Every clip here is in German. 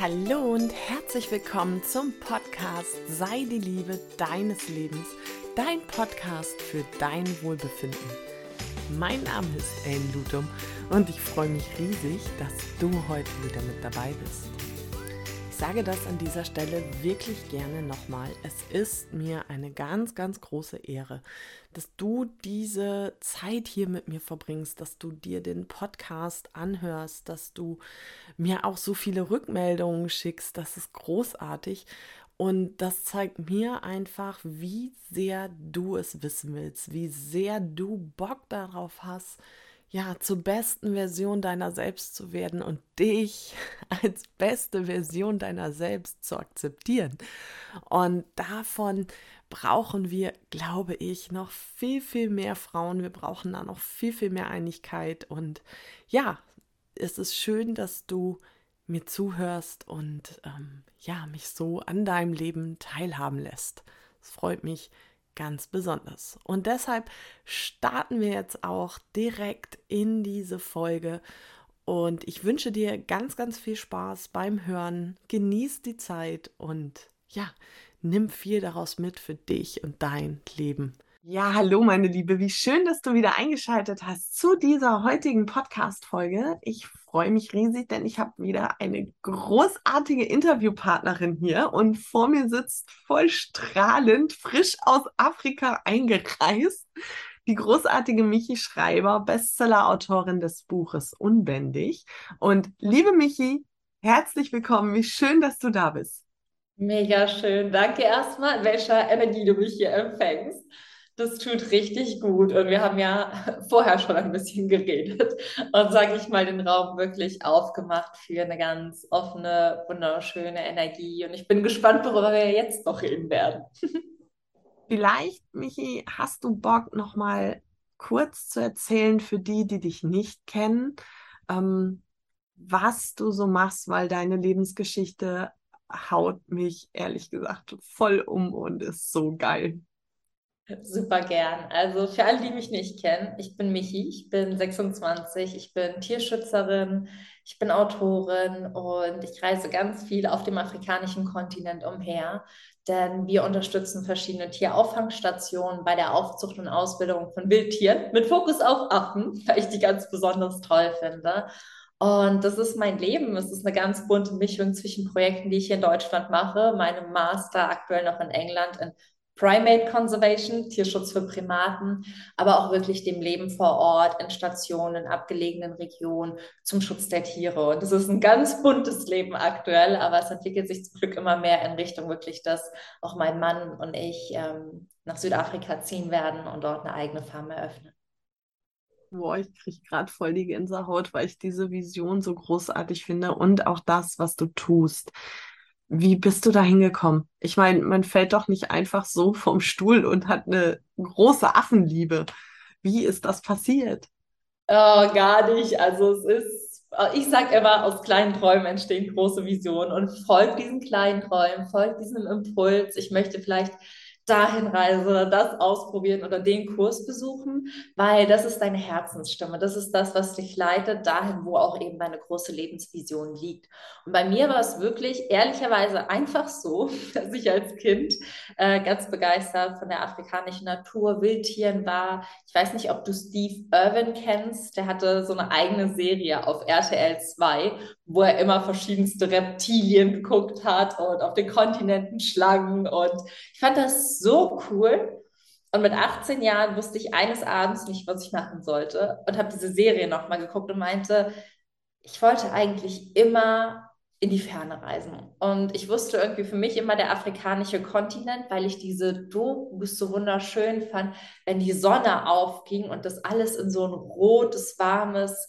Hallo und herzlich willkommen zum Podcast Sei die Liebe deines Lebens, dein Podcast für dein Wohlbefinden. Mein Name ist Ellen Lutum und ich freue mich riesig, dass du heute wieder mit dabei bist sage das an dieser Stelle wirklich gerne nochmal. Es ist mir eine ganz, ganz große Ehre, dass du diese Zeit hier mit mir verbringst, dass du dir den Podcast anhörst, dass du mir auch so viele Rückmeldungen schickst. Das ist großartig. Und das zeigt mir einfach, wie sehr du es wissen willst, wie sehr du Bock darauf hast, ja, zur besten Version deiner selbst zu werden und dich als beste Version deiner selbst zu akzeptieren. Und davon brauchen wir, glaube ich, noch viel, viel mehr Frauen. Wir brauchen da noch viel, viel mehr Einigkeit. Und ja, es ist schön, dass du mir zuhörst und ähm, ja, mich so an deinem Leben teilhaben lässt. Es freut mich ganz besonders. Und deshalb starten wir jetzt auch direkt in diese Folge. Und ich wünsche dir ganz, ganz viel Spaß beim Hören. Genieß die Zeit und ja, nimm viel daraus mit für dich und dein Leben. Ja, hallo meine Liebe, wie schön, dass du wieder eingeschaltet hast zu dieser heutigen Podcast-Folge. Ich freue mich riesig, denn ich habe wieder eine großartige Interviewpartnerin hier und vor mir sitzt voll strahlend, frisch aus Afrika eingereist, die großartige Michi Schreiber, Bestseller-Autorin des Buches Unbändig. Und liebe Michi, herzlich willkommen, wie schön, dass du da bist. Mega schön. Danke erstmal, welcher Energie du mich hier empfängst. Das tut richtig gut. Und wir haben ja vorher schon ein bisschen geredet und, sage ich mal, den Raum wirklich aufgemacht für eine ganz offene, wunderschöne Energie. Und ich bin gespannt, worüber wir jetzt noch reden werden. Vielleicht, Michi, hast du Bock, nochmal kurz zu erzählen für die, die dich nicht kennen, ähm, was du so machst, weil deine Lebensgeschichte haut mich ehrlich gesagt voll um und ist so geil. Super gern. Also für alle, die mich nicht kennen, ich bin Michi, ich bin 26, ich bin Tierschützerin, ich bin Autorin und ich reise ganz viel auf dem afrikanischen Kontinent umher, denn wir unterstützen verschiedene Tierauffangstationen bei der Aufzucht und Ausbildung von Wildtieren mit Fokus auf Affen, weil ich die ganz besonders toll finde. Und das ist mein Leben. Es ist eine ganz bunte Mischung zwischen Projekten, die ich hier in Deutschland mache, meinem Master aktuell noch in England in Primate Conservation, Tierschutz für Primaten, aber auch wirklich dem Leben vor Ort, in Stationen, in abgelegenen Regionen zum Schutz der Tiere. Und das ist ein ganz buntes Leben aktuell, aber es entwickelt sich zum Glück immer mehr in Richtung wirklich, dass auch mein Mann und ich ähm, nach Südafrika ziehen werden und dort eine eigene Farm eröffnen. Boah, ich kriege gerade voll die Gänsehaut, weil ich diese Vision so großartig finde und auch das, was du tust. Wie bist du da hingekommen? Ich meine, man fällt doch nicht einfach so vom Stuhl und hat eine große Affenliebe. Wie ist das passiert? Oh, gar nicht. Also es ist, ich sage immer, aus kleinen Träumen entstehen große Visionen und folgt diesen kleinen Träumen, folgt diesem Impuls. Ich möchte vielleicht dahin reise, das ausprobieren oder den Kurs besuchen, weil das ist deine Herzensstimme. Das ist das, was dich leitet, dahin, wo auch eben deine große Lebensvision liegt. Und bei mir war es wirklich ehrlicherweise einfach so, dass ich als Kind äh, ganz begeistert von der afrikanischen Natur, Wildtieren war. Ich weiß nicht, ob du Steve Irwin kennst. Der hatte so eine eigene Serie auf RTL 2, wo er immer verschiedenste Reptilien geguckt hat und auf den Kontinenten Schlangen. Und ich fand das so cool. Und mit 18 Jahren wusste ich eines Abends nicht, was ich machen sollte und habe diese Serie nochmal geguckt und meinte, ich wollte eigentlich immer in die Ferne reisen. Und ich wusste irgendwie für mich immer der afrikanische Kontinent, weil ich diese Dokus so wunderschön fand, wenn die Sonne aufging und das alles in so ein rotes, warmes,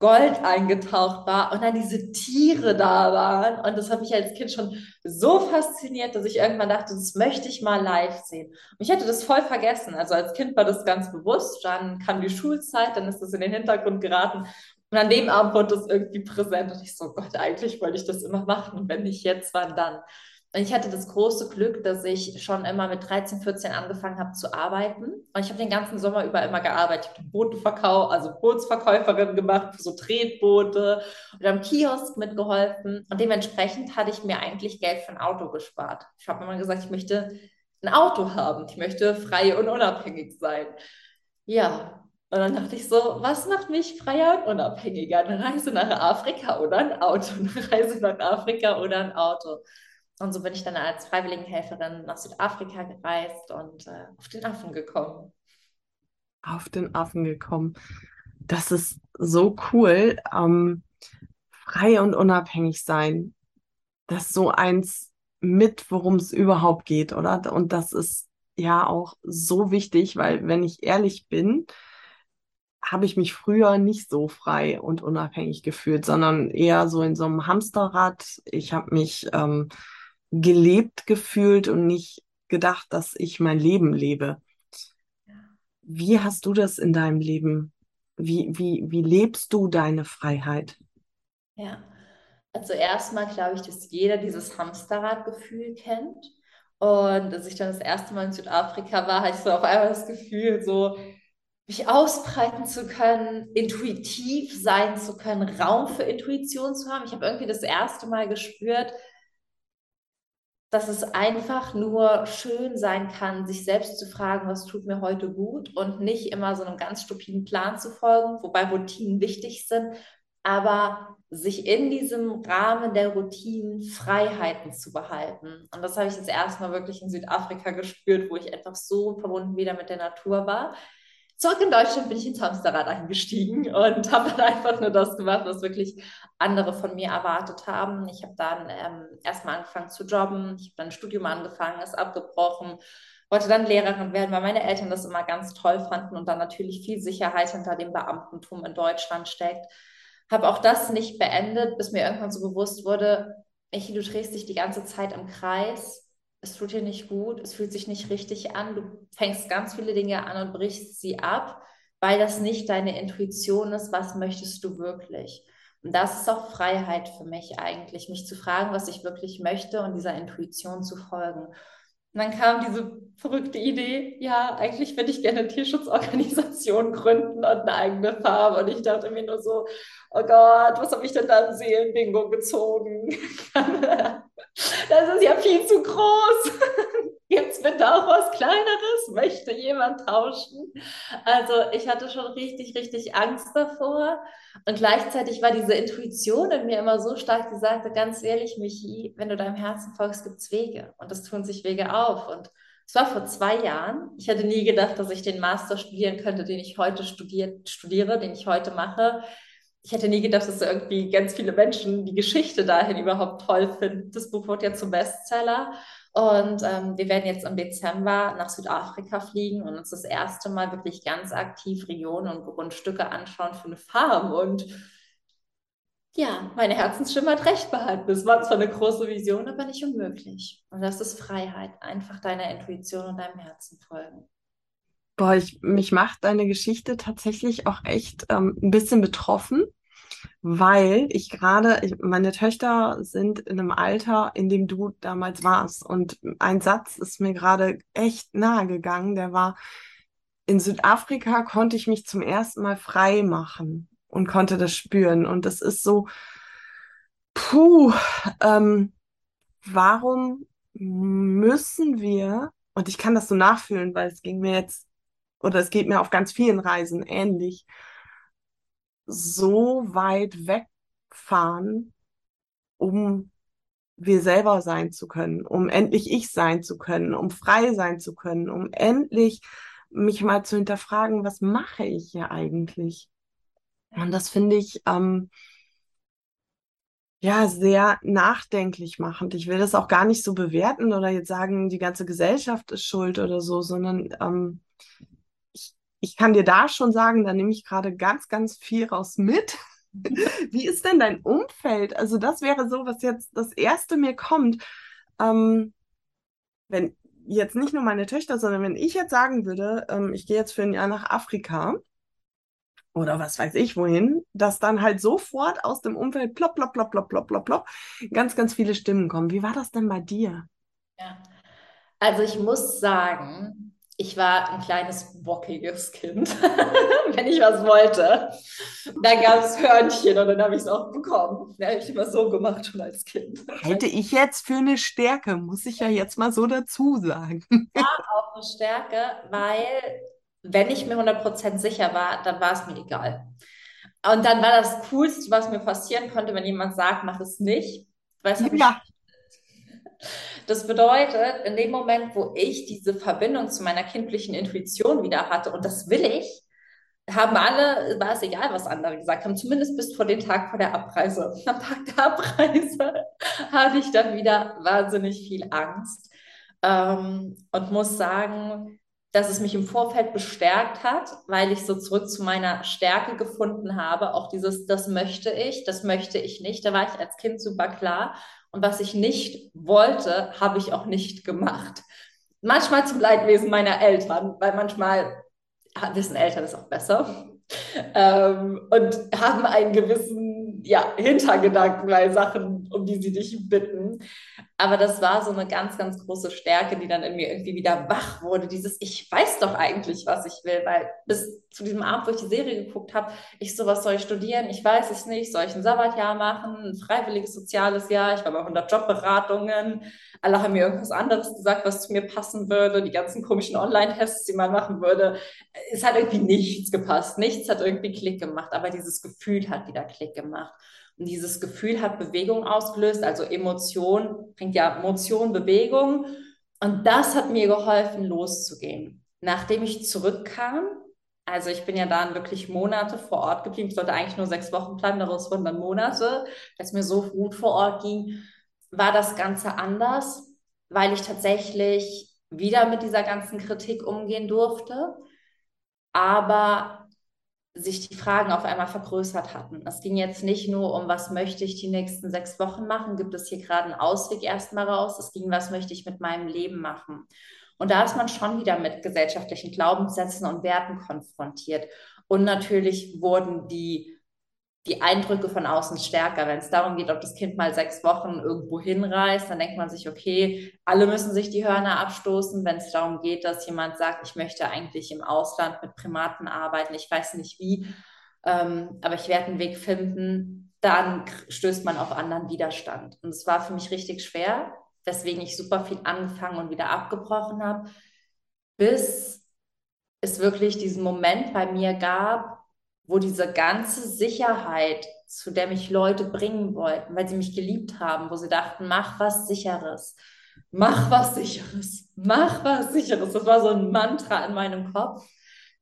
Gold eingetaucht war und dann diese Tiere da waren. Und das hat mich als Kind schon so fasziniert, dass ich irgendwann dachte, das möchte ich mal live sehen. Und ich hatte das voll vergessen. Also als Kind war das ganz bewusst. Dann kam die Schulzeit, dann ist das in den Hintergrund geraten. Und an dem Abend wurde das irgendwie präsent. Und ich so, Gott, eigentlich wollte ich das immer machen. Und wenn nicht jetzt, wann dann? Und ich hatte das große Glück, dass ich schon immer mit 13, 14 angefangen habe zu arbeiten. Und ich habe den ganzen Sommer über immer gearbeitet. Ich habe Booteverkauf, also Bootsverkäuferin gemacht für so Tretboote und am Kiosk mitgeholfen. Und dementsprechend hatte ich mir eigentlich Geld für ein Auto gespart. Ich habe immer gesagt, ich möchte ein Auto haben. Ich möchte frei und unabhängig sein. Ja, und dann dachte ich so, was macht mich freier und unabhängiger? Eine Reise nach Afrika oder ein Auto? Eine Reise nach Afrika oder ein Auto? Und so bin ich dann als Freiwilligenhelferin nach Südafrika gereist und äh, auf den Affen gekommen. Auf den Affen gekommen. Das ist so cool. Ähm, frei und unabhängig sein. Das ist so eins mit, worum es überhaupt geht, oder? Und das ist ja auch so wichtig, weil wenn ich ehrlich bin, habe ich mich früher nicht so frei und unabhängig gefühlt, sondern eher so in so einem Hamsterrad. Ich habe mich ähm, gelebt gefühlt und nicht gedacht, dass ich mein Leben lebe. Wie hast du das in deinem Leben? Wie, wie, wie lebst du deine Freiheit? Ja, also erstmal glaube ich, dass jeder dieses Hamsterradgefühl kennt. Und als ich dann das erste Mal in Südafrika war, hatte ich so auf einmal das Gefühl, so mich ausbreiten zu können, intuitiv sein zu können, Raum für Intuition zu haben. Ich habe irgendwie das erste Mal gespürt, dass es einfach nur schön sein kann, sich selbst zu fragen, was tut mir heute gut und nicht immer so einem ganz stupiden Plan zu folgen, wobei Routinen wichtig sind, aber sich in diesem Rahmen der Routinen Freiheiten zu behalten. Und das habe ich das erste Mal wirklich in Südafrika gespürt, wo ich einfach so verbunden wieder mit der Natur war. Zurück in Deutschland bin ich ins Hamsterrad eingestiegen und habe dann einfach nur das gemacht, was wirklich andere von mir erwartet haben. Ich habe dann ähm, erstmal angefangen zu jobben, ich habe dann ein Studium angefangen, ist abgebrochen, wollte dann Lehrerin werden, weil meine Eltern das immer ganz toll fanden und dann natürlich viel Sicherheit hinter dem Beamtentum in Deutschland steckt habe auch das nicht beendet, bis mir irgendwann so bewusst wurde, Michi, du drehst dich die ganze Zeit im Kreis. Es tut dir nicht gut, es fühlt sich nicht richtig an. Du fängst ganz viele Dinge an und brichst sie ab, weil das nicht deine Intuition ist. Was möchtest du wirklich? Und das ist auch Freiheit für mich eigentlich, mich zu fragen, was ich wirklich möchte und dieser Intuition zu folgen. Und dann kam diese verrückte Idee, ja, eigentlich würde ich gerne eine Tierschutzorganisation gründen und eine eigene Farm. Und ich dachte mir nur so, oh Gott, was habe ich denn da im Seelenbingo gezogen? das ist ja viel zu groß. Gibt es bitte auch was Kleineres? Möchte jemand tauschen? Also ich hatte schon richtig, richtig Angst davor. Und gleichzeitig war diese Intuition in mir immer so stark, die sagte, ganz ehrlich, Michi, wenn du deinem Herzen folgst, gibt es Wege. Und es tun sich Wege auf. Und es war vor zwei Jahren. Ich hätte nie gedacht, dass ich den Master studieren könnte, den ich heute studiert, studiere, den ich heute mache ich hätte nie gedacht, dass irgendwie ganz viele Menschen die Geschichte dahin überhaupt toll finden. Das Buch wird ja zum Bestseller. Und ähm, wir werden jetzt im Dezember nach Südafrika fliegen und uns das erste Mal wirklich ganz aktiv Regionen und Grundstücke anschauen für eine Farm. Und ja, meine Herzensstimme hat recht behalten. Es war zwar eine große Vision, aber nicht unmöglich. Und das ist Freiheit. Einfach deiner Intuition und deinem Herzen folgen. Boah, ich, mich macht deine Geschichte tatsächlich auch echt ähm, ein bisschen betroffen, weil ich gerade, meine Töchter sind in einem Alter, in dem du damals warst. Und ein Satz ist mir gerade echt nahe gegangen, der war, in Südafrika konnte ich mich zum ersten Mal frei machen und konnte das spüren. Und das ist so, puh, ähm, warum müssen wir, und ich kann das so nachfühlen, weil es ging mir jetzt oder es geht mir auf ganz vielen Reisen ähnlich, so weit wegfahren, um wir selber sein zu können, um endlich ich sein zu können, um frei sein zu können, um endlich mich mal zu hinterfragen, was mache ich hier eigentlich? Und das finde ich ähm, ja sehr nachdenklich machend. Ich will das auch gar nicht so bewerten oder jetzt sagen, die ganze Gesellschaft ist schuld oder so, sondern ähm, ich kann dir da schon sagen, da nehme ich gerade ganz, ganz viel raus mit. Wie ist denn dein Umfeld? Also das wäre so, was jetzt das erste mir kommt. Ähm, wenn jetzt nicht nur meine Töchter, sondern wenn ich jetzt sagen würde, ähm, ich gehe jetzt für ein Jahr nach Afrika oder was weiß ich wohin, dass dann halt sofort aus dem Umfeld plopp, plopp, plopp, plopp, plopp, plopp, plopp, ganz, ganz viele Stimmen kommen. Wie war das denn bei dir? Ja. Also ich muss sagen, ich war ein kleines bockiges Kind, wenn ich was wollte. Dann gab es Hörnchen und dann habe ich es auch bekommen. Ja, ich immer so gemacht schon als Kind. Halte ich jetzt für eine Stärke, muss ich ja jetzt mal so dazu sagen. Ja, auch eine Stärke, weil wenn ich mir 100% sicher war, dann war es mir egal. Und dann war das Coolste, was mir passieren konnte, wenn jemand sagt, mach es nicht. Weil es ja. Das bedeutet, in dem Moment, wo ich diese Verbindung zu meiner kindlichen Intuition wieder hatte, und das will ich, haben alle, war es egal, was andere gesagt haben, zumindest bis vor den Tag vor der Abreise. Am Tag der Abreise hatte ich dann wieder wahnsinnig viel Angst ähm, und muss sagen, dass es mich im Vorfeld bestärkt hat, weil ich so zurück zu meiner Stärke gefunden habe. Auch dieses, das möchte ich, das möchte ich nicht. Da war ich als Kind super klar. Und was ich nicht wollte, habe ich auch nicht gemacht. Manchmal zum Leidwesen meiner Eltern, weil manchmal wissen Eltern es auch besser ähm, und haben einen gewissen ja, Hintergedanken bei Sachen, um die sie dich bitten. Aber das war so eine ganz, ganz große Stärke, die dann in mir irgendwie wieder wach wurde. Dieses, ich weiß doch eigentlich, was ich will, weil bis zu diesem Abend, wo ich die Serie geguckt habe, ich so, was soll ich studieren? Ich weiß es nicht. Soll ich ein Sabbatjahr machen? Ein freiwilliges soziales Jahr? Ich war bei 100 Jobberatungen. Alle haben mir irgendwas anderes gesagt, was zu mir passen würde. Die ganzen komischen Online-Tests, die man machen würde. Es hat irgendwie nichts gepasst. Nichts hat irgendwie Klick gemacht. Aber dieses Gefühl hat wieder Klick gemacht. Und dieses Gefühl hat Bewegung ausgelöst, also Emotion bringt ja Emotion, Bewegung. Und das hat mir geholfen, loszugehen. Nachdem ich zurückkam, also ich bin ja dann wirklich Monate vor Ort geblieben. Ich sollte eigentlich nur sechs Wochen planen, daraus wurden dann Monate, es mir so gut vor Ort ging, war das Ganze anders, weil ich tatsächlich wieder mit dieser ganzen Kritik umgehen durfte. Aber sich die Fragen auf einmal vergrößert hatten. Es ging jetzt nicht nur um, was möchte ich die nächsten sechs Wochen machen, gibt es hier gerade einen Ausweg erstmal raus. Es ging, was möchte ich mit meinem Leben machen. Und da ist man schon wieder mit gesellschaftlichen Glaubenssätzen und Werten konfrontiert. Und natürlich wurden die die Eindrücke von außen stärker. Wenn es darum geht, ob das Kind mal sechs Wochen irgendwo hinreist, dann denkt man sich, okay, alle müssen sich die Hörner abstoßen. Wenn es darum geht, dass jemand sagt, ich möchte eigentlich im Ausland mit Primaten arbeiten, ich weiß nicht wie, ähm, aber ich werde einen Weg finden, dann stößt man auf anderen Widerstand. Und es war für mich richtig schwer, weswegen ich super viel angefangen und wieder abgebrochen habe, bis es wirklich diesen Moment bei mir gab, wo diese ganze Sicherheit, zu der mich Leute bringen wollten, weil sie mich geliebt haben, wo sie dachten, mach was Sicheres, mach was Sicheres, mach was Sicheres. Das war so ein Mantra in meinem Kopf,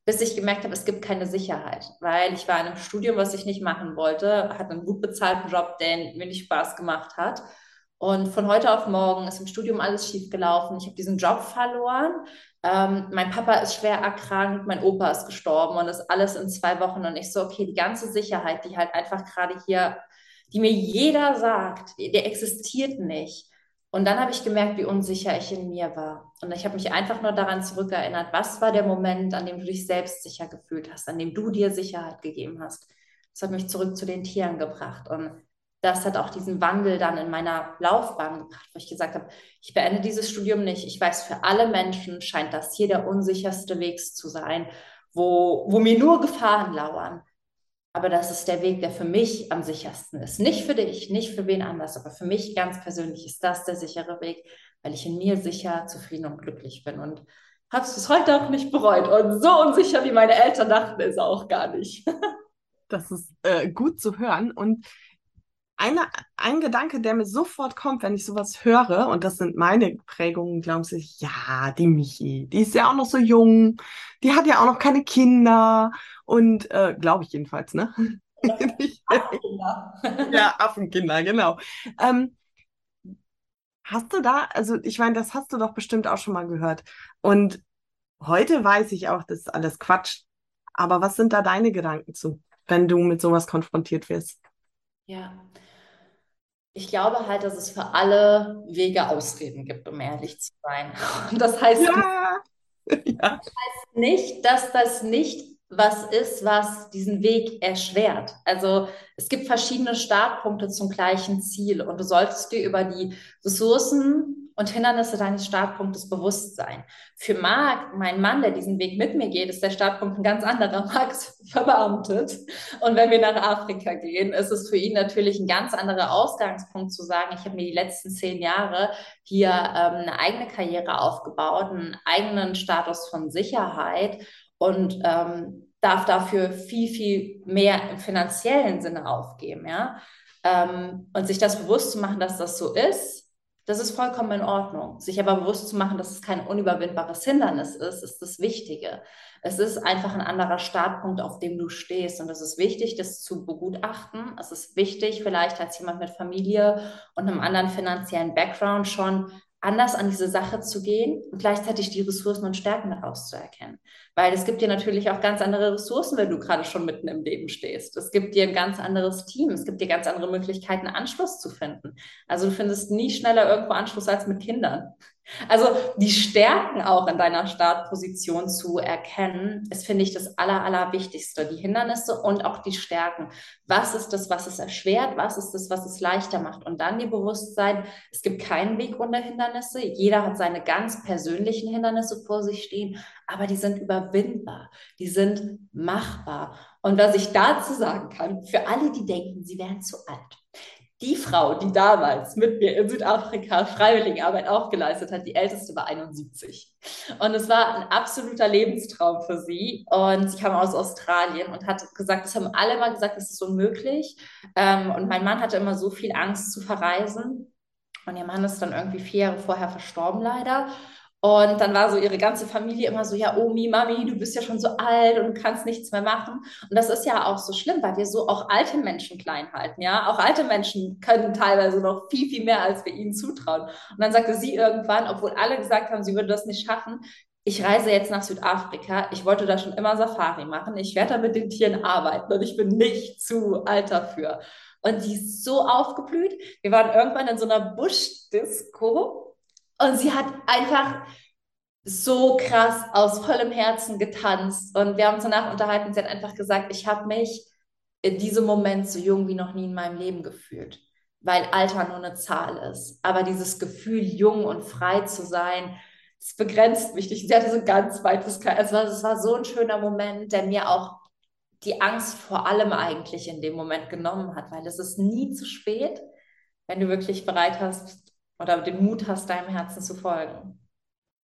bis ich gemerkt habe, es gibt keine Sicherheit, weil ich war in einem Studium, was ich nicht machen wollte, hatte einen gut bezahlten Job, der mir nicht Spaß gemacht hat. Und von heute auf morgen ist im Studium alles schief gelaufen. Ich habe diesen Job verloren. Ähm, mein Papa ist schwer erkrankt, mein Opa ist gestorben und das alles in zwei Wochen. Und ich so, okay, die ganze Sicherheit, die halt einfach gerade hier, die mir jeder sagt, der existiert nicht. Und dann habe ich gemerkt, wie unsicher ich in mir war. Und ich habe mich einfach nur daran zurückerinnert, was war der Moment, an dem du dich selbst sicher gefühlt hast, an dem du dir Sicherheit gegeben hast. Das hat mich zurück zu den Tieren gebracht. Und das hat auch diesen Wandel dann in meiner Laufbahn gebracht, wo ich gesagt habe, ich beende dieses Studium nicht. Ich weiß, für alle Menschen scheint das hier der unsicherste Weg zu sein, wo, wo mir nur Gefahren lauern. Aber das ist der Weg, der für mich am sichersten ist. Nicht für dich, nicht für wen anders, aber für mich ganz persönlich ist das der sichere Weg, weil ich in mir sicher, zufrieden und glücklich bin. Und habe es bis heute auch nicht bereut. Und so unsicher, wie meine Eltern dachten, ist er auch gar nicht. das ist äh, gut zu hören. Und eine, ein Gedanke, der mir sofort kommt, wenn ich sowas höre, und das sind meine Prägungen, glauben Sie, ja, die Michi, die ist ja auch noch so jung, die hat ja auch noch keine Kinder und äh, glaube ich jedenfalls, ne? Affenkinder. ja, Affenkinder, genau. Ähm, hast du da, also ich meine, das hast du doch bestimmt auch schon mal gehört. Und heute weiß ich auch, das ist alles Quatsch. Aber was sind da deine Gedanken zu, wenn du mit sowas konfrontiert wirst? Ja, ich glaube halt, dass es für alle Wege Ausreden gibt, um ehrlich zu sein. Und das heißt, ja. Das heißt nicht, dass das nicht was ist, was diesen Weg erschwert. Also es gibt verschiedene Startpunkte zum gleichen Ziel und du solltest dir über die Ressourcen und Hindernisse deines Startpunktes bewusst sein. Für Marc, mein Mann, der diesen Weg mit mir geht, ist der Startpunkt ein ganz anderer. Marc ist verbeamtet. Und wenn wir nach Afrika gehen, ist es für ihn natürlich ein ganz anderer Ausgangspunkt zu sagen, ich habe mir die letzten zehn Jahre hier ähm, eine eigene Karriere aufgebaut, einen eigenen Status von Sicherheit und ähm, darf dafür viel, viel mehr im finanziellen Sinne aufgeben, ja. Ähm, und sich das bewusst zu machen, dass das so ist, das ist vollkommen in Ordnung. Sich aber bewusst zu machen, dass es kein unüberwindbares Hindernis ist, ist das Wichtige. Es ist einfach ein anderer Startpunkt, auf dem du stehst. Und es ist wichtig, das zu begutachten. Es ist wichtig, vielleicht als jemand mit Familie und einem anderen finanziellen Background schon anders an diese Sache zu gehen und gleichzeitig die Ressourcen und Stärken daraus zu erkennen. Weil es gibt dir natürlich auch ganz andere Ressourcen, wenn du gerade schon mitten im Leben stehst. Es gibt dir ein ganz anderes Team. Es gibt dir ganz andere Möglichkeiten, Anschluss zu finden. Also du findest nie schneller irgendwo Anschluss als mit Kindern. Also die Stärken auch in deiner Startposition zu erkennen, ist, finde ich, das Aller, Allerwichtigste. Die Hindernisse und auch die Stärken. Was ist das, was es erschwert? Was ist das, was es leichter macht? Und dann die Bewusstsein, es gibt keinen Weg ohne Hindernisse. Jeder hat seine ganz persönlichen Hindernisse vor sich stehen, aber die sind überwindbar. Die sind machbar. Und was ich dazu sagen kann, für alle, die denken, sie wären zu alt die Frau, die damals mit mir in Südafrika Freiwilligenarbeit auch geleistet hat, die älteste war 71. Und es war ein absoluter Lebenstraum für sie. Und sie kam aus Australien und hat gesagt, das haben alle mal gesagt, das ist unmöglich. Ähm, und mein Mann hatte immer so viel Angst zu verreisen. Und ihr Mann ist dann irgendwie vier Jahre vorher verstorben, leider. Und dann war so ihre ganze Familie immer so, ja, Omi, Mami, du bist ja schon so alt und kannst nichts mehr machen. Und das ist ja auch so schlimm, weil wir so auch alte Menschen klein halten, ja. Auch alte Menschen können teilweise noch viel, viel mehr, als wir ihnen zutrauen. Und dann sagte sie irgendwann, obwohl alle gesagt haben, sie würde das nicht schaffen, ich reise jetzt nach Südafrika. Ich wollte da schon immer Safari machen. Ich werde da mit den Tieren arbeiten und ich bin nicht zu alt dafür. Und sie ist so aufgeblüht. Wir waren irgendwann in so einer Buschdisco und sie hat einfach so krass aus vollem Herzen getanzt. Und wir haben uns danach unterhalten. Sie hat einfach gesagt, ich habe mich in diesem Moment so jung wie noch nie in meinem Leben gefühlt, weil Alter nur eine Zahl ist. Aber dieses Gefühl, jung und frei zu sein, das begrenzt mich nicht. Sie hatte so ein ganz weites, es war, es war so ein schöner Moment, der mir auch die Angst vor allem eigentlich in dem Moment genommen hat, weil es ist nie zu spät, wenn du wirklich bereit hast, oder den Mut hast, deinem Herzen zu folgen.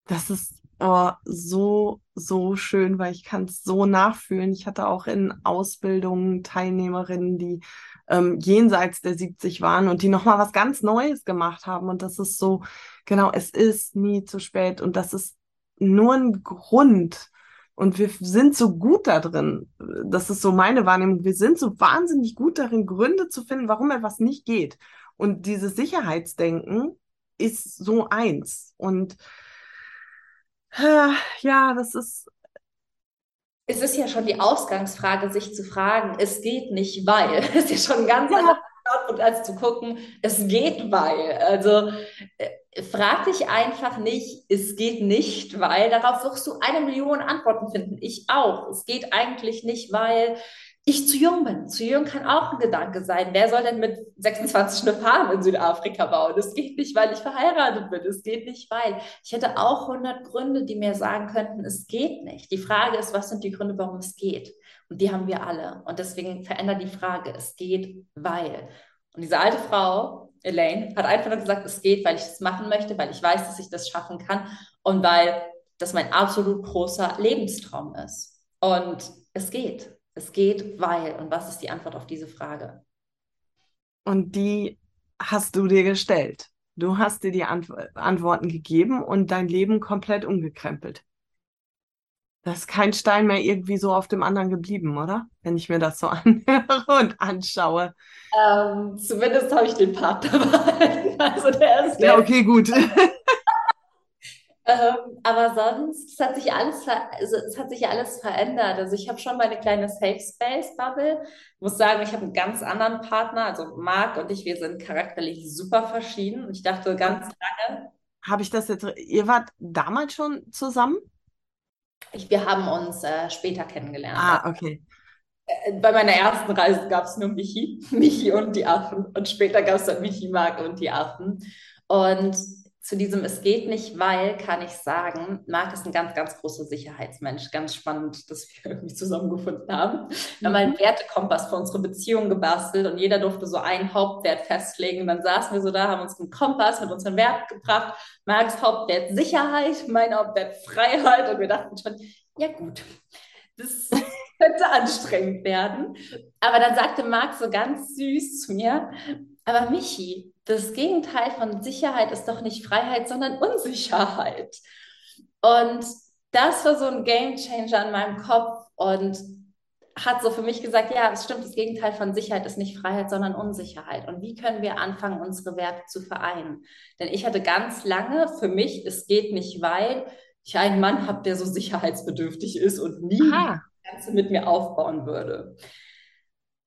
Das ist oh, so, so schön, weil ich kann es so nachfühlen. Ich hatte auch in Ausbildungen Teilnehmerinnen, die ähm, jenseits der 70 waren und die nochmal was ganz Neues gemacht haben. Und das ist so, genau, es ist nie zu spät. Und das ist nur ein Grund. Und wir sind so gut da drin. Das ist so meine Wahrnehmung. Wir sind so wahnsinnig gut darin, Gründe zu finden, warum etwas nicht geht. Und dieses Sicherheitsdenken, ist so eins. Und äh, ja, das ist. Es ist ja schon die Ausgangsfrage, sich zu fragen, es geht nicht, weil. Es ist ja schon ein ganz ja. anderer Standpunkt, als zu gucken, es geht, weil. Also äh, frag dich einfach nicht, es geht nicht, weil. Darauf wirst du eine Million Antworten finden. Ich auch. Es geht eigentlich nicht, weil ich zu jung bin. Zu jung kann auch ein Gedanke sein. Wer soll denn mit 26 eine Farm in Südafrika bauen? Das geht nicht, weil ich verheiratet bin. Es geht nicht, weil. Ich hätte auch 100 Gründe, die mir sagen könnten, es geht nicht. Die Frage ist, was sind die Gründe, warum es geht? Und die haben wir alle. Und deswegen verändert die Frage, es geht, weil. Und diese alte Frau, Elaine, hat einfach nur gesagt, es geht, weil ich das machen möchte, weil ich weiß, dass ich das schaffen kann und weil das mein absolut großer Lebenstraum ist. Und es geht. Es geht, weil. Und was ist die Antwort auf diese Frage? Und die hast du dir gestellt. Du hast dir die Ant Antworten gegeben und dein Leben komplett umgekrempelt. Da ist kein Stein mehr irgendwie so auf dem anderen geblieben, oder? Wenn ich mir das so anhöre und anschaue. Ähm, zumindest habe ich den Partner behalten. Also der ist Ja, okay, gut. Ähm, aber sonst, es hat sich alles, also es hat sich alles verändert. Also ich habe schon meine kleine Safe Space Bubble. Ich muss sagen, ich habe einen ganz anderen Partner. Also Marc und ich, wir sind charakterlich super verschieden. Und ich dachte ganz lange. Habe ich das jetzt, ihr wart damals schon zusammen? Ich, wir haben uns äh, später kennengelernt. Ah, okay. Äh, bei meiner ersten Reise gab es nur Michi, Michi und die Affen. Und später gab es dann Michi, Marc und die Affen. Und zu diesem Es geht nicht, weil kann ich sagen, Marc ist ein ganz, ganz großer Sicherheitsmensch. Ganz spannend, dass wir irgendwie zusammengefunden haben. Wir haben einen mhm. Wertekompass für unsere Beziehung gebastelt und jeder durfte so einen Hauptwert festlegen. Und dann saßen wir so da, haben uns einen Kompass mit unseren Werten gebracht. Marcs Hauptwert Sicherheit, mein Hauptwert Freiheit. Und wir dachten schon, ja gut, das könnte anstrengend werden. Aber dann sagte Marc so ganz süß zu mir, aber Michi, das Gegenteil von Sicherheit ist doch nicht Freiheit, sondern Unsicherheit. Und das war so ein Game Changer in meinem Kopf und hat so für mich gesagt, ja, es stimmt, das Gegenteil von Sicherheit ist nicht Freiheit, sondern Unsicherheit. Und wie können wir anfangen, unsere Werte zu vereinen? Denn ich hatte ganz lange für mich, es geht nicht, weil ich einen Mann habe, der so sicherheitsbedürftig ist und nie Aha. das Ganze mit mir aufbauen würde.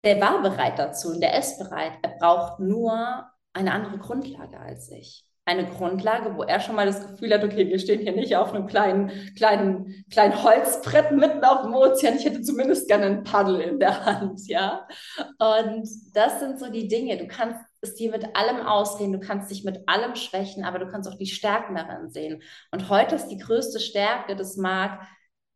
Der war bereit dazu und der ist bereit. Er braucht nur eine andere Grundlage als ich. Eine Grundlage, wo er schon mal das Gefühl hat, okay, wir stehen hier nicht auf einem kleinen, kleinen, kleinen Holzbrett mitten auf dem Ozean. Ich hätte zumindest gerne ein Paddel in der Hand, ja. Und das sind so die Dinge. Du kannst es dir mit allem ausreden, du kannst dich mit allem schwächen, aber du kannst auch die Stärken darin sehen. Und heute ist die größte Stärke des Marc,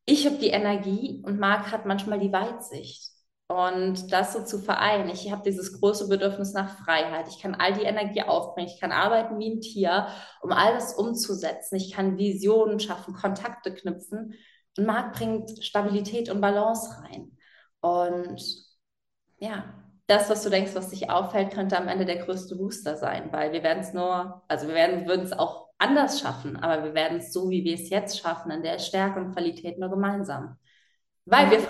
ich habe die Energie und Marc hat manchmal die Weitsicht. Und das so zu vereinen. Ich habe dieses große Bedürfnis nach Freiheit. Ich kann all die Energie aufbringen. Ich kann arbeiten wie ein Tier, um all das umzusetzen. Ich kann Visionen schaffen, Kontakte knüpfen. Und Marc bringt Stabilität und Balance rein. Und ja, das, was du denkst, was dich auffällt, könnte am Ende der größte Booster sein, weil wir werden es nur, also wir werden, würden es auch anders schaffen, aber wir werden es so, wie wir es jetzt schaffen, in der Stärke und Qualität nur gemeinsam. Weil wir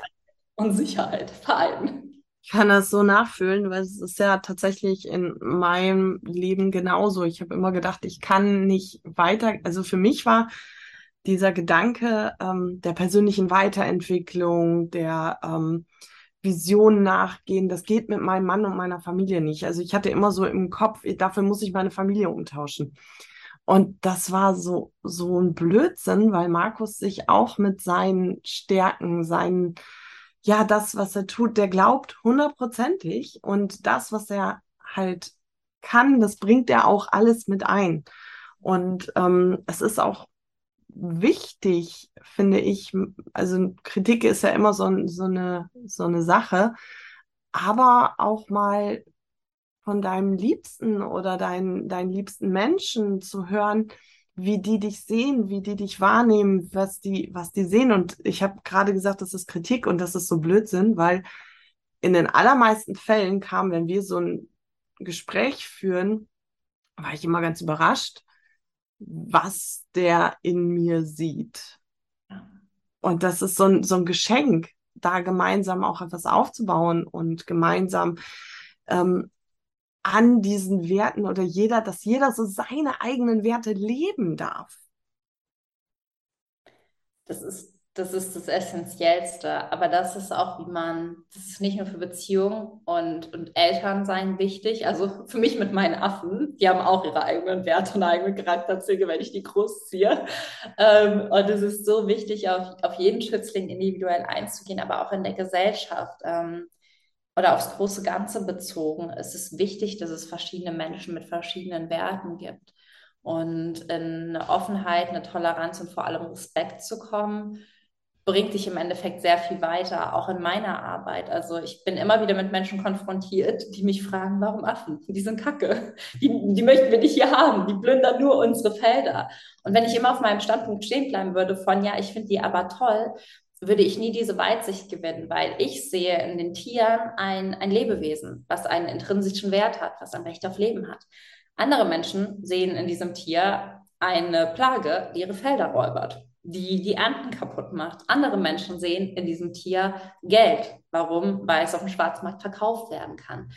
und Sicherheit vereinen. Ich kann das so nachfühlen, weil es ist ja tatsächlich in meinem Leben genauso. Ich habe immer gedacht, ich kann nicht weiter. Also für mich war dieser Gedanke ähm, der persönlichen Weiterentwicklung, der ähm, Vision nachgehen, das geht mit meinem Mann und meiner Familie nicht. Also ich hatte immer so im Kopf, dafür muss ich meine Familie umtauschen. Und das war so, so ein Blödsinn, weil Markus sich auch mit seinen Stärken, seinen ja, das, was er tut, der glaubt hundertprozentig und das, was er halt kann, das bringt er auch alles mit ein. Und ähm, es ist auch wichtig, finde ich, also Kritik ist ja immer so, so, eine, so eine Sache, aber auch mal von deinem Liebsten oder dein, deinen liebsten Menschen zu hören, wie die dich sehen, wie die dich wahrnehmen, was die, was die sehen. Und ich habe gerade gesagt, das ist Kritik und das ist so Blödsinn, weil in den allermeisten Fällen kam, wenn wir so ein Gespräch führen, war ich immer ganz überrascht, was der in mir sieht. Und das ist so ein, so ein Geschenk, da gemeinsam auch etwas aufzubauen und gemeinsam ähm, an diesen Werten oder jeder, dass jeder so seine eigenen Werte leben darf. Das ist das ist das Essentiellste. Aber das ist auch, wie man, das ist nicht nur für Beziehungen und, und Elternsein wichtig. Also für mich mit meinen Affen, die haben auch ihre eigenen Werte und eigene Charakterzüge, wenn ich die großziehe. Ähm, und es ist so wichtig, auf, auf jeden Schützling individuell einzugehen, aber auch in der Gesellschaft. Ähm, oder aufs große Ganze bezogen, ist es wichtig, dass es verschiedene Menschen mit verschiedenen Werten gibt. Und in eine Offenheit, eine Toleranz und vor allem Respekt zu kommen, bringt dich im Endeffekt sehr viel weiter, auch in meiner Arbeit. Also ich bin immer wieder mit Menschen konfrontiert, die mich fragen, warum Affen? Die sind kacke. Die, die möchten wir nicht hier haben. Die plündern nur unsere Felder. Und wenn ich immer auf meinem Standpunkt stehen bleiben würde von, ja, ich finde die aber toll, würde ich nie diese Weitsicht gewinnen, weil ich sehe in den Tieren ein, ein Lebewesen, was einen intrinsischen Wert hat, was ein Recht auf Leben hat. Andere Menschen sehen in diesem Tier eine Plage, die ihre Felder räubert, die die Ernten kaputt macht. Andere Menschen sehen in diesem Tier Geld. Warum? Weil es auf dem Schwarzmarkt verkauft werden kann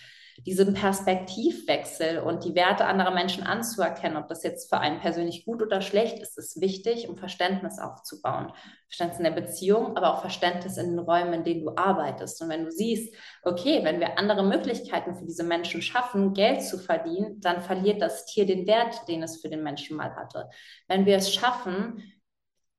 diesen Perspektivwechsel und die Werte anderer Menschen anzuerkennen, ob das jetzt für einen persönlich gut oder schlecht ist, ist wichtig, um Verständnis aufzubauen. Verständnis in der Beziehung, aber auch Verständnis in den Räumen, in denen du arbeitest. Und wenn du siehst, okay, wenn wir andere Möglichkeiten für diese Menschen schaffen, Geld zu verdienen, dann verliert das Tier den Wert, den es für den Menschen mal hatte. Wenn wir es schaffen,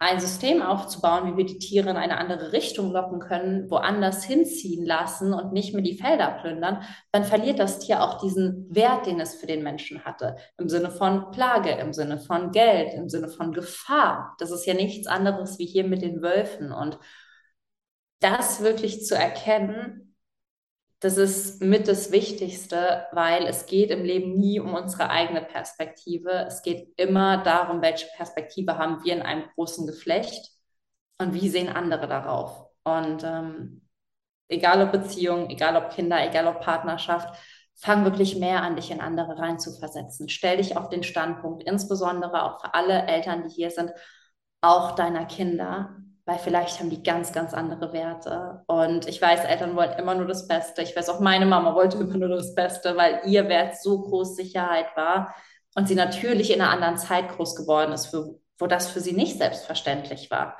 ein System aufzubauen, wie wir die Tiere in eine andere Richtung locken können, woanders hinziehen lassen und nicht mehr die Felder plündern, dann verliert das Tier auch diesen Wert, den es für den Menschen hatte. Im Sinne von Plage, im Sinne von Geld, im Sinne von Gefahr. Das ist ja nichts anderes wie hier mit den Wölfen. Und das wirklich zu erkennen, das ist mit das Wichtigste, weil es geht im Leben nie um unsere eigene Perspektive. Es geht immer darum, welche Perspektive haben wir in einem großen Geflecht und wie sehen andere darauf. Und ähm, egal ob Beziehung, egal ob Kinder, egal ob Partnerschaft, fang wirklich mehr an, dich in andere reinzuversetzen. Stell dich auf den Standpunkt, insbesondere auch für alle Eltern, die hier sind, auch deiner Kinder weil vielleicht haben die ganz, ganz andere Werte. Und ich weiß, Eltern wollen immer nur das Beste. Ich weiß auch, meine Mama wollte immer nur das Beste, weil ihr Wert so groß Sicherheit war und sie natürlich in einer anderen Zeit groß geworden ist, für, wo das für sie nicht selbstverständlich war.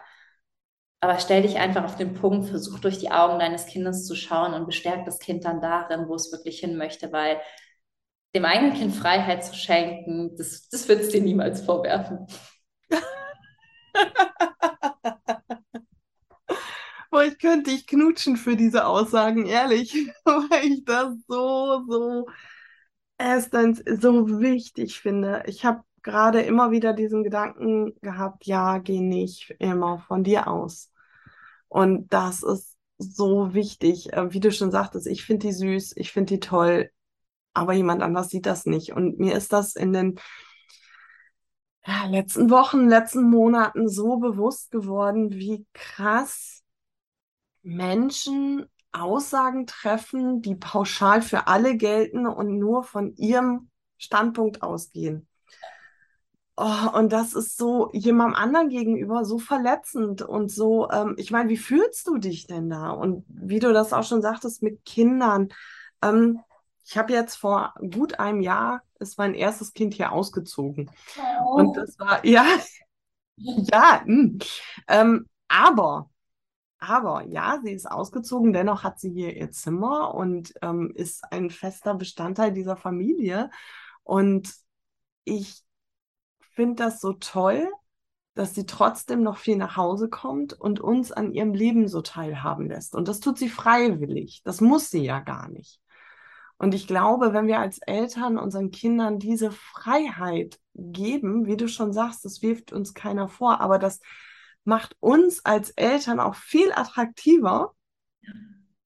Aber stell dich einfach auf den Punkt, versuch durch die Augen deines Kindes zu schauen und bestärk das Kind dann darin, wo es wirklich hin möchte, weil dem eigenen Kind Freiheit zu schenken, das, das wird es dir niemals vorwerfen. Boah, ich könnte dich knutschen für diese Aussagen, ehrlich, weil ich das so, so erstens so wichtig finde. Ich habe gerade immer wieder diesen Gedanken gehabt, ja, geh nicht immer von dir aus. Und das ist so wichtig. Äh, wie du schon sagtest, ich finde die süß, ich finde die toll, aber jemand anders sieht das nicht. Und mir ist das in den letzten Wochen, letzten Monaten so bewusst geworden, wie krass Menschen Aussagen treffen, die pauschal für alle gelten und nur von ihrem Standpunkt ausgehen. Oh, und das ist so jemandem anderen gegenüber so verletzend und so, ähm, ich meine, wie fühlst du dich denn da? Und wie du das auch schon sagtest mit Kindern. Ähm, ich habe jetzt vor gut einem Jahr ist mein erstes Kind hier ausgezogen. Oh. Und das war, ja, ja, hm. ähm, aber aber ja, sie ist ausgezogen, dennoch hat sie hier ihr Zimmer und ähm, ist ein fester Bestandteil dieser Familie. Und ich finde das so toll, dass sie trotzdem noch viel nach Hause kommt und uns an ihrem Leben so teilhaben lässt. Und das tut sie freiwillig. Das muss sie ja gar nicht. Und ich glaube, wenn wir als Eltern unseren Kindern diese Freiheit geben, wie du schon sagst, das wirft uns keiner vor, aber das macht uns als Eltern auch viel attraktiver.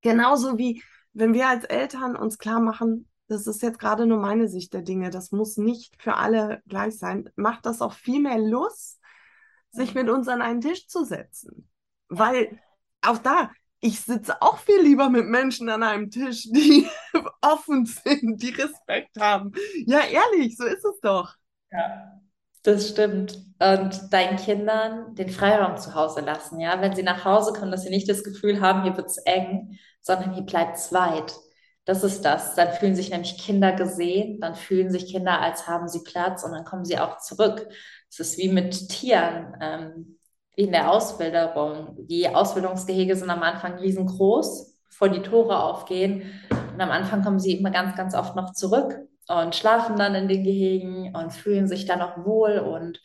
Genauso wie wenn wir als Eltern uns klar machen, das ist jetzt gerade nur meine Sicht der Dinge, das muss nicht für alle gleich sein, macht das auch viel mehr Lust, sich mit uns an einen Tisch zu setzen. Weil auch da, ich sitze auch viel lieber mit Menschen an einem Tisch, die offen sind, die Respekt haben. Ja, ehrlich, so ist es doch. Ja. Das stimmt. Und deinen Kindern den Freiraum zu Hause lassen, ja. Wenn sie nach Hause kommen, dass sie nicht das Gefühl haben, hier wird's eng, sondern hier bleibt's weit. Das ist das. Dann fühlen sich nämlich Kinder gesehen, dann fühlen sich Kinder, als haben sie Platz und dann kommen sie auch zurück. Es ist wie mit Tieren, ähm, wie in der Ausbildung. Die Ausbildungsgehege sind am Anfang riesengroß, bevor die Tore aufgehen. Und am Anfang kommen sie immer ganz, ganz oft noch zurück und schlafen dann in den Gehegen und fühlen sich dann auch wohl. Und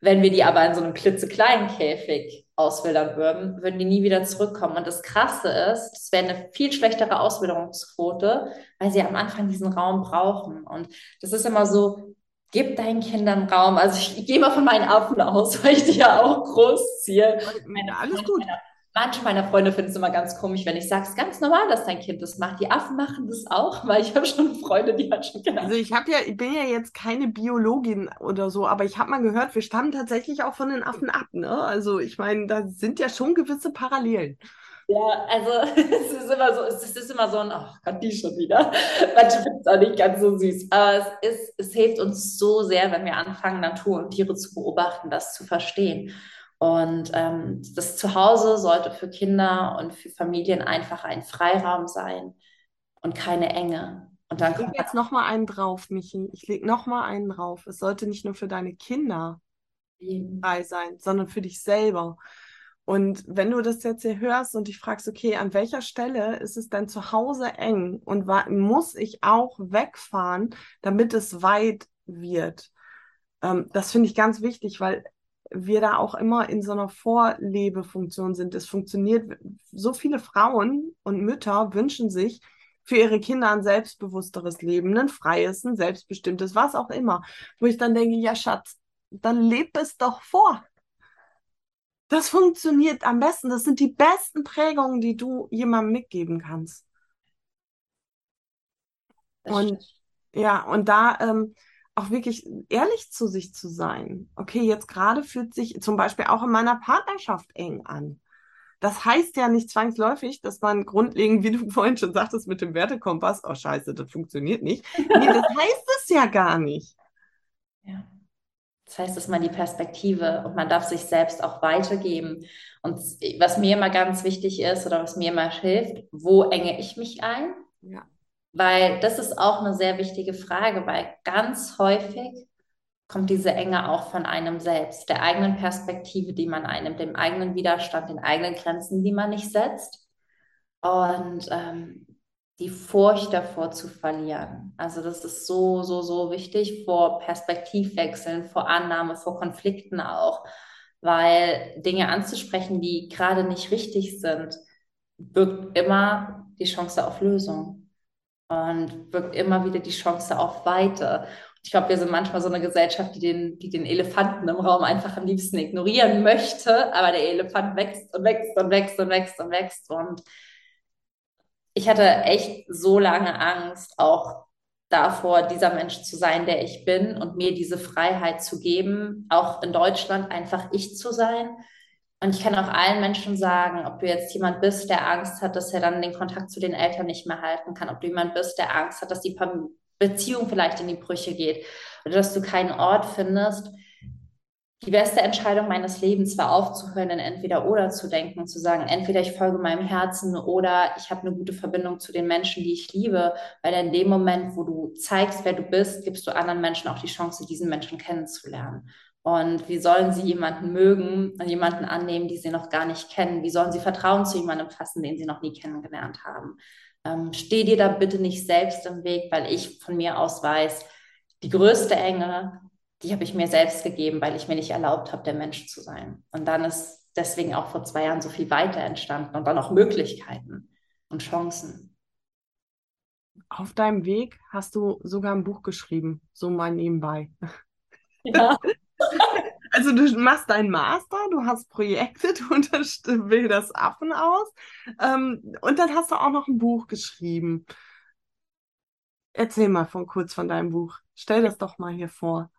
wenn wir die aber in so einem klitzekleinen Käfig auswildern würden, würden die nie wieder zurückkommen. Und das Krasse ist, es wäre eine viel schlechtere Auswilderungsquote, weil sie am Anfang diesen Raum brauchen. Und das ist immer so, gib deinen Kindern Raum. Also ich, ich gehe mal von meinen Affen aus, weil ich die ja auch großziehe. Meine, Alles gut. Meiner Manche meiner Freunde finden es immer ganz komisch, wenn ich sage, es ist ganz normal, dass dein Kind das macht. Die Affen machen das auch, weil ich habe schon Freunde, die hat schon gedacht. Also ich habe ja, ich bin ja jetzt keine Biologin oder so, aber ich habe mal gehört, wir stammen tatsächlich auch von den Affen ab. Ne? Also ich meine, da sind ja schon gewisse Parallelen. Ja, also es ist immer so, es ist immer so ein, ach Gott, die schon wieder. Manche finden es auch nicht ganz so süß. Aber es ist, es hilft uns so sehr, wenn wir anfangen, Natur und Tiere zu beobachten, das zu verstehen. Und ähm, das Zuhause sollte für Kinder und für Familien einfach ein Freiraum sein und keine Enge. Und dann ich lege jetzt noch mal einen drauf, Michi. Ich lege noch mal einen drauf. Es sollte nicht nur für deine Kinder frei sein, sondern für dich selber. Und wenn du das jetzt hier hörst und dich fragst, okay, an welcher Stelle ist es denn zu Hause eng und muss ich auch wegfahren, damit es weit wird? Ähm, das finde ich ganz wichtig, weil wir da auch immer in so einer Vorlebefunktion sind. Es funktioniert, so viele Frauen und Mütter wünschen sich für ihre Kinder ein selbstbewussteres Leben, ein freies, ein selbstbestimmtes, was auch immer. Wo ich dann denke, ja Schatz, dann leb es doch vor. Das funktioniert am besten. Das sind die besten Prägungen, die du jemandem mitgeben kannst. Das und stimmt. ja, und da ähm, auch wirklich ehrlich zu sich zu sein. Okay, jetzt gerade fühlt sich zum Beispiel auch in meiner Partnerschaft eng an. Das heißt ja nicht zwangsläufig, dass man grundlegend, wie du vorhin schon sagtest, mit dem Wertekompass, oh scheiße, das funktioniert nicht. Nee, das heißt es ja gar nicht. Ja. Das heißt, dass man die Perspektive und man darf sich selbst auch weitergeben. Und was mir immer ganz wichtig ist oder was mir immer hilft, wo enge ich mich ein? Ja. Weil das ist auch eine sehr wichtige Frage, weil ganz häufig kommt diese Enge auch von einem selbst, der eigenen Perspektive, die man einnimmt, dem eigenen Widerstand, den eigenen Grenzen, die man nicht setzt. Und ähm, die Furcht davor zu verlieren. Also das ist so, so, so wichtig vor Perspektivwechseln, vor Annahme, vor Konflikten auch, weil Dinge anzusprechen, die gerade nicht richtig sind, birgt immer die Chance auf Lösung und birgt immer wieder die Chance auf Weite. Ich glaube, wir sind manchmal so eine Gesellschaft, die den, die den Elefanten im Raum einfach am liebsten ignorieren möchte, aber der Elefant wächst und wächst und wächst und wächst und wächst und ich hatte echt so lange Angst, auch davor, dieser Mensch zu sein, der ich bin und mir diese Freiheit zu geben, auch in Deutschland einfach ich zu sein. Und ich kann auch allen Menschen sagen, ob du jetzt jemand bist, der Angst hat, dass er dann den Kontakt zu den Eltern nicht mehr halten kann, ob du jemand bist, der Angst hat, dass die Beziehung vielleicht in die Brüche geht oder dass du keinen Ort findest, die beste Entscheidung meines Lebens war aufzuhören, in entweder oder zu denken, zu sagen, entweder ich folge meinem Herzen oder ich habe eine gute Verbindung zu den Menschen, die ich liebe, weil in dem Moment, wo du zeigst, wer du bist, gibst du anderen Menschen auch die Chance, diesen Menschen kennenzulernen. Und wie sollen sie jemanden mögen und jemanden annehmen, die sie noch gar nicht kennen? Wie sollen sie Vertrauen zu jemandem fassen, den sie noch nie kennengelernt haben? Ähm, steh dir da bitte nicht selbst im Weg, weil ich von mir aus weiß, die größte Enge die habe ich mir selbst gegeben, weil ich mir nicht erlaubt habe, der Mensch zu sein. Und dann ist deswegen auch vor zwei Jahren so viel weiter entstanden und dann auch Möglichkeiten und Chancen. Auf deinem Weg hast du sogar ein Buch geschrieben, so mal nebenbei. Ja. Also du machst deinen Master, du hast Projekte, du bildest Affen aus ähm, und dann hast du auch noch ein Buch geschrieben. Erzähl mal von kurz von deinem Buch. Stell das doch mal hier vor.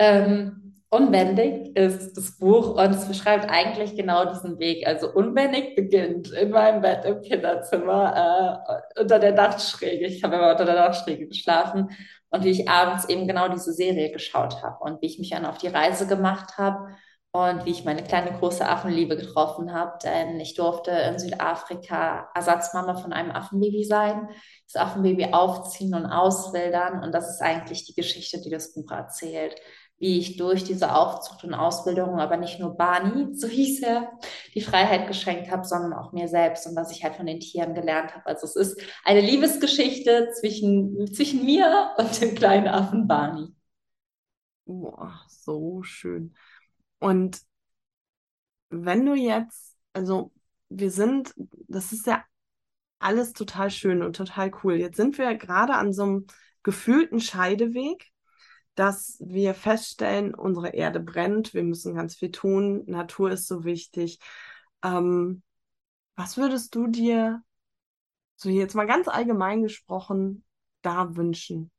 Ähm, Unbändig ist das Buch und es beschreibt eigentlich genau diesen Weg. Also unbändig beginnt in meinem Bett im Kinderzimmer äh, unter der Dachschräge. Ich habe immer unter der Dachschräge geschlafen und wie ich abends eben genau diese Serie geschaut habe und wie ich mich dann auf die Reise gemacht habe und wie ich meine kleine große Affenliebe getroffen habe, denn ich durfte in Südafrika Ersatzmama von einem Affenbaby sein, das Affenbaby aufziehen und auswildern und das ist eigentlich die Geschichte, die das Buch erzählt wie ich durch diese Aufzucht und Ausbildung, aber nicht nur Barney, so hieß er, die Freiheit geschenkt habe, sondern auch mir selbst und was ich halt von den Tieren gelernt habe. Also es ist eine Liebesgeschichte zwischen, zwischen mir und dem kleinen Affen Barney. Boah, so schön. Und wenn du jetzt, also wir sind, das ist ja alles total schön und total cool. Jetzt sind wir gerade an so einem gefühlten Scheideweg dass wir feststellen, unsere Erde brennt, wir müssen ganz viel tun, Natur ist so wichtig. Ähm, was würdest du dir, so jetzt mal ganz allgemein gesprochen, da wünschen?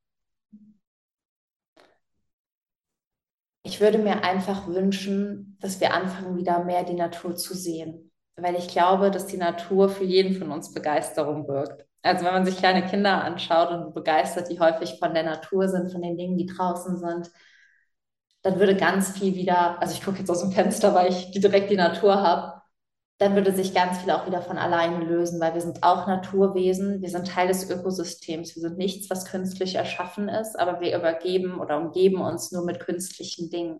Ich würde mir einfach wünschen, dass wir anfangen, wieder mehr die Natur zu sehen, weil ich glaube, dass die Natur für jeden von uns Begeisterung wirkt. Also wenn man sich kleine Kinder anschaut und begeistert, die häufig von der Natur sind, von den Dingen, die draußen sind, dann würde ganz viel wieder, also ich gucke jetzt aus dem Fenster, weil ich direkt die Natur habe, dann würde sich ganz viel auch wieder von alleine lösen, weil wir sind auch Naturwesen, wir sind Teil des Ökosystems, wir sind nichts, was künstlich erschaffen ist, aber wir übergeben oder umgeben uns nur mit künstlichen Dingen.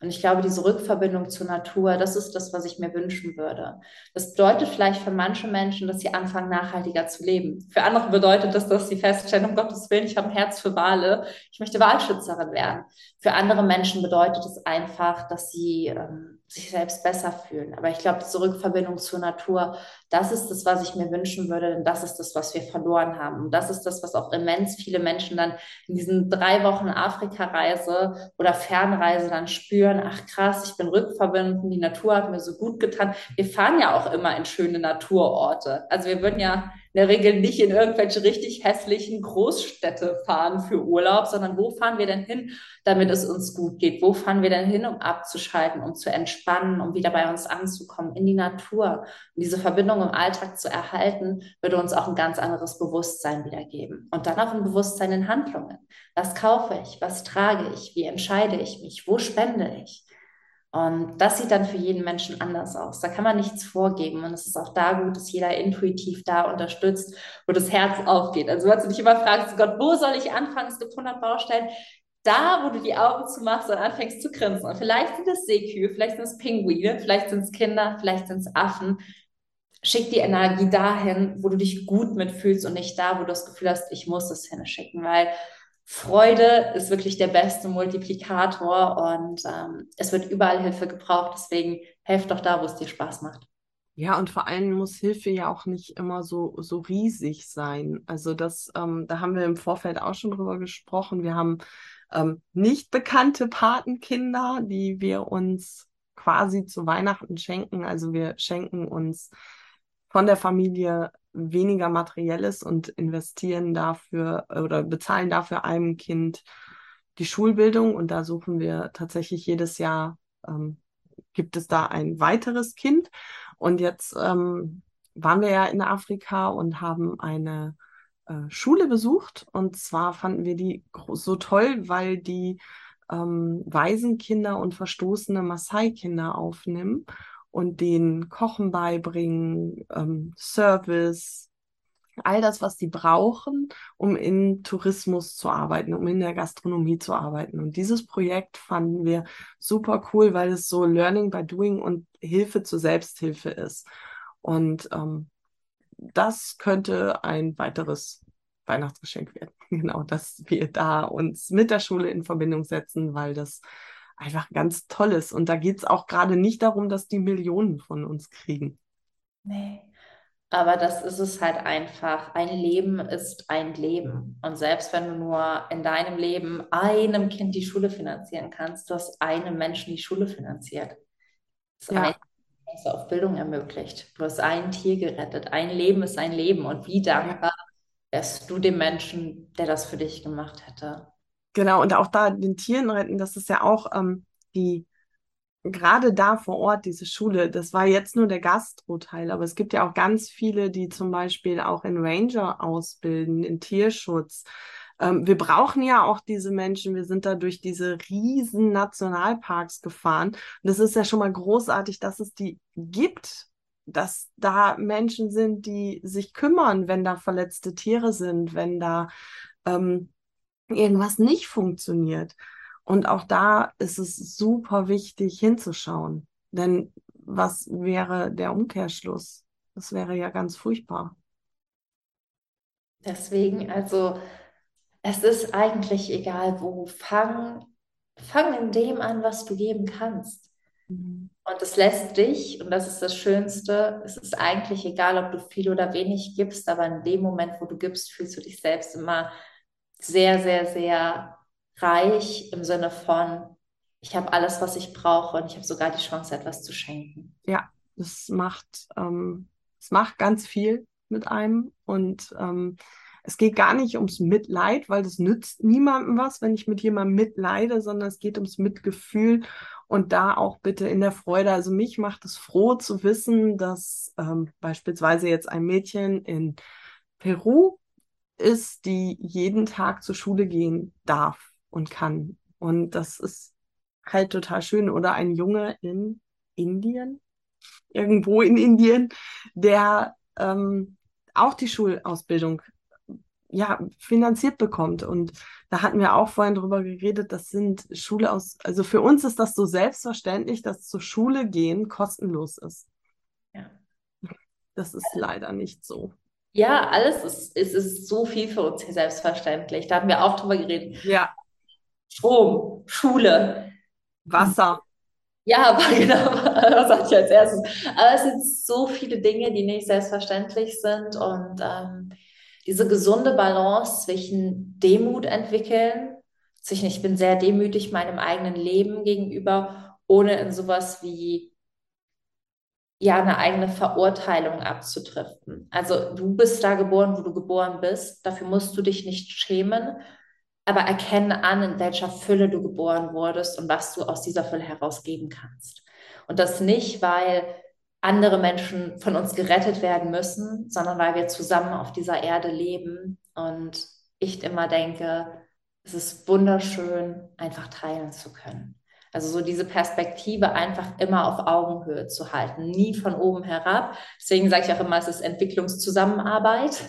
Und ich glaube, diese Rückverbindung zur Natur, das ist das, was ich mir wünschen würde. Das bedeutet vielleicht für manche Menschen, dass sie anfangen, nachhaltiger zu leben. Für andere bedeutet das, dass sie feststellen, um Gottes Willen, ich habe ein Herz für Wale, ich möchte Walschützerin werden. Für andere Menschen bedeutet es einfach, dass sie ähm, sich selbst besser fühlen. Aber ich glaube, diese Rückverbindung zur Natur, das ist das, was ich mir wünschen würde, denn das ist das, was wir verloren haben. Und das ist das, was auch immens viele Menschen dann in diesen drei Wochen Afrika-Reise oder Fernreise dann spüren. Ach krass, ich bin rückverbunden, die Natur hat mir so gut getan. Wir fahren ja auch immer in schöne Naturorte. Also wir würden ja in der Regel nicht in irgendwelche richtig hässlichen Großstädte fahren für Urlaub, sondern wo fahren wir denn hin, damit es uns gut geht? Wo fahren wir denn hin, um abzuschalten, um zu entspannen, um wieder bei uns anzukommen, in die Natur? Und diese Verbindung im Alltag zu erhalten, würde uns auch ein ganz anderes Bewusstsein wiedergeben. Und dann auch ein Bewusstsein in Handlungen. Was kaufe ich? Was trage ich? Wie entscheide ich mich? Wo spende ich? Und das sieht dann für jeden Menschen anders aus. Da kann man nichts vorgeben. Und es ist auch da gut, dass jeder intuitiv da unterstützt, wo das Herz aufgeht. Also, wenn du dich immer fragst, Gott, wo soll ich anfangen? Es gibt 100 Baustellen. Da, wo du die Augen zumachst und anfängst zu grinsen. Und vielleicht sind es Seekühe, vielleicht sind es Pinguine, vielleicht sind es Kinder, vielleicht sind es Affen. Schick die Energie dahin, wo du dich gut mitfühlst und nicht da, wo du das Gefühl hast, ich muss es hinschicken. Weil Freude ist wirklich der beste Multiplikator und ähm, es wird überall Hilfe gebraucht. Deswegen helft doch da, wo es dir Spaß macht. Ja, und vor allem muss Hilfe ja auch nicht immer so, so riesig sein. Also das, ähm, da haben wir im Vorfeld auch schon drüber gesprochen. Wir haben ähm, nicht bekannte Patenkinder, die wir uns quasi zu Weihnachten schenken. Also wir schenken uns von der Familie weniger materielles und investieren dafür oder bezahlen dafür einem Kind die Schulbildung. Und da suchen wir tatsächlich jedes Jahr, ähm, gibt es da ein weiteres Kind. Und jetzt ähm, waren wir ja in Afrika und haben eine äh, Schule besucht. Und zwar fanden wir die so toll, weil die ähm, Waisenkinder und verstoßene Maasai-Kinder aufnehmen und denen Kochen beibringen, ähm, Service, all das, was die brauchen, um in Tourismus zu arbeiten, um in der Gastronomie zu arbeiten. Und dieses Projekt fanden wir super cool, weil es so Learning by Doing und Hilfe zur Selbsthilfe ist. Und ähm, das könnte ein weiteres Weihnachtsgeschenk werden. Genau, dass wir da uns mit der Schule in Verbindung setzen, weil das einfach ganz toll ist. Und da geht es auch gerade nicht darum, dass die Millionen von uns kriegen. Nee. Aber das ist es halt einfach. Ein Leben ist ein Leben. Und selbst wenn du nur in deinem Leben einem Kind die Schule finanzieren kannst, du hast einem Menschen die Schule finanziert. Das ja. ein auf Bildung ermöglicht. Du hast ein Tier gerettet. Ein Leben ist ein Leben. Und wie dankbar wärst du dem Menschen, der das für dich gemacht hätte? Genau, und auch da den Tieren retten, das ist ja auch ähm, die, gerade da vor Ort, diese Schule, das war jetzt nur der Gastro-Teil, aber es gibt ja auch ganz viele, die zum Beispiel auch in Ranger ausbilden, in Tierschutz. Ähm, wir brauchen ja auch diese Menschen. Wir sind da durch diese riesen Nationalparks gefahren. Und das ist ja schon mal großartig, dass es die gibt, dass da Menschen sind, die sich kümmern, wenn da verletzte Tiere sind, wenn da ähm, irgendwas nicht funktioniert. Und auch da ist es super wichtig hinzuschauen. Denn was wäre der Umkehrschluss? Das wäre ja ganz furchtbar. Deswegen, also es ist eigentlich egal wo. Fang, fang in dem an, was du geben kannst. Mhm. Und es lässt dich, und das ist das Schönste, es ist eigentlich egal, ob du viel oder wenig gibst, aber in dem Moment, wo du gibst, fühlst du dich selbst immer sehr, sehr, sehr reich im Sinne von, ich habe alles, was ich brauche und ich habe sogar die Chance, etwas zu schenken. Ja, es macht, ähm, es macht ganz viel mit einem und ähm, es geht gar nicht ums Mitleid, weil das nützt niemandem was, wenn ich mit jemandem mitleide, sondern es geht ums Mitgefühl und da auch bitte in der Freude. Also mich macht es froh zu wissen, dass ähm, beispielsweise jetzt ein Mädchen in Peru ist, die jeden Tag zur Schule gehen darf und kann. Und das ist halt total schön. Oder ein Junge in Indien, irgendwo in Indien, der ähm, auch die Schulausbildung ja, finanziert bekommt. Und da hatten wir auch vorhin drüber geredet, das sind Schule aus, also für uns ist das so selbstverständlich, dass zur Schule gehen kostenlos ist. Ja. Das ist leider nicht so. Ja, alles ist, ist, ist so viel für uns hier selbstverständlich. Da haben wir auch drüber geredet. Ja. Strom, Schule, Wasser. Ja, aber genau, was sage ich als erstes? Aber es sind so viele Dinge, die nicht selbstverständlich sind und ähm, diese gesunde Balance zwischen Demut entwickeln, zwischen ich bin sehr demütig meinem eigenen Leben gegenüber, ohne in sowas wie ja eine eigene Verurteilung abzudriften. Also du bist da geboren, wo du geboren bist. Dafür musst du dich nicht schämen, aber erkenne an, in welcher Fülle du geboren wurdest und was du aus dieser Fülle herausgeben kannst. Und das nicht, weil andere Menschen von uns gerettet werden müssen, sondern weil wir zusammen auf dieser Erde leben. Und ich immer denke, es ist wunderschön, einfach teilen zu können. Also so diese Perspektive einfach immer auf Augenhöhe zu halten, nie von oben herab. Deswegen sage ich auch immer, es ist Entwicklungszusammenarbeit.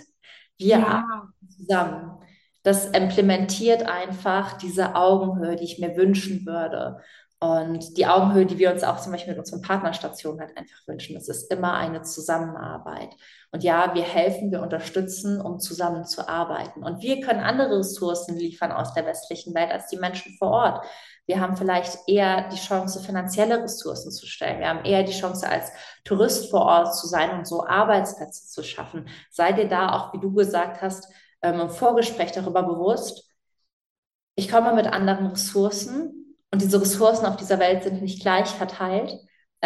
Wir ja. arbeiten zusammen. Das implementiert einfach diese Augenhöhe, die ich mir wünschen würde. Und die Augenhöhe, die wir uns auch zum Beispiel mit unseren Partnerstationen halt einfach wünschen, das ist immer eine Zusammenarbeit. Und ja, wir helfen, wir unterstützen, um zusammenzuarbeiten. Und wir können andere Ressourcen liefern aus der westlichen Welt als die Menschen vor Ort. Wir haben vielleicht eher die Chance, finanzielle Ressourcen zu stellen. Wir haben eher die Chance, als Tourist vor Ort zu sein und so Arbeitsplätze zu schaffen. Sei dir da auch, wie du gesagt hast, ähm, im Vorgespräch darüber bewusst, ich komme mit anderen Ressourcen und diese Ressourcen auf dieser Welt sind nicht gleich verteilt,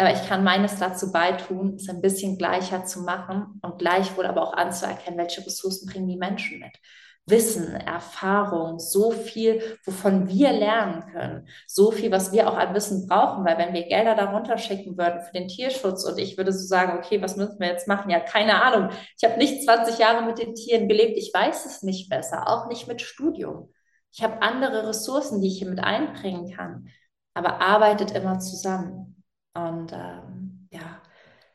aber ich kann meines dazu beitun, es ein bisschen gleicher zu machen und gleichwohl aber auch anzuerkennen, welche Ressourcen bringen die Menschen mit. Wissen, Erfahrung, so viel, wovon wir lernen können, so viel, was wir auch an Wissen brauchen, weil wenn wir Gelder darunter schicken würden für den Tierschutz und ich würde so sagen, okay, was müssen wir jetzt machen? Ja, keine Ahnung. Ich habe nicht 20 Jahre mit den Tieren gelebt, ich weiß es nicht besser, auch nicht mit Studium. Ich habe andere Ressourcen, die ich hier mit einbringen kann, aber arbeitet immer zusammen. Und ähm, ja,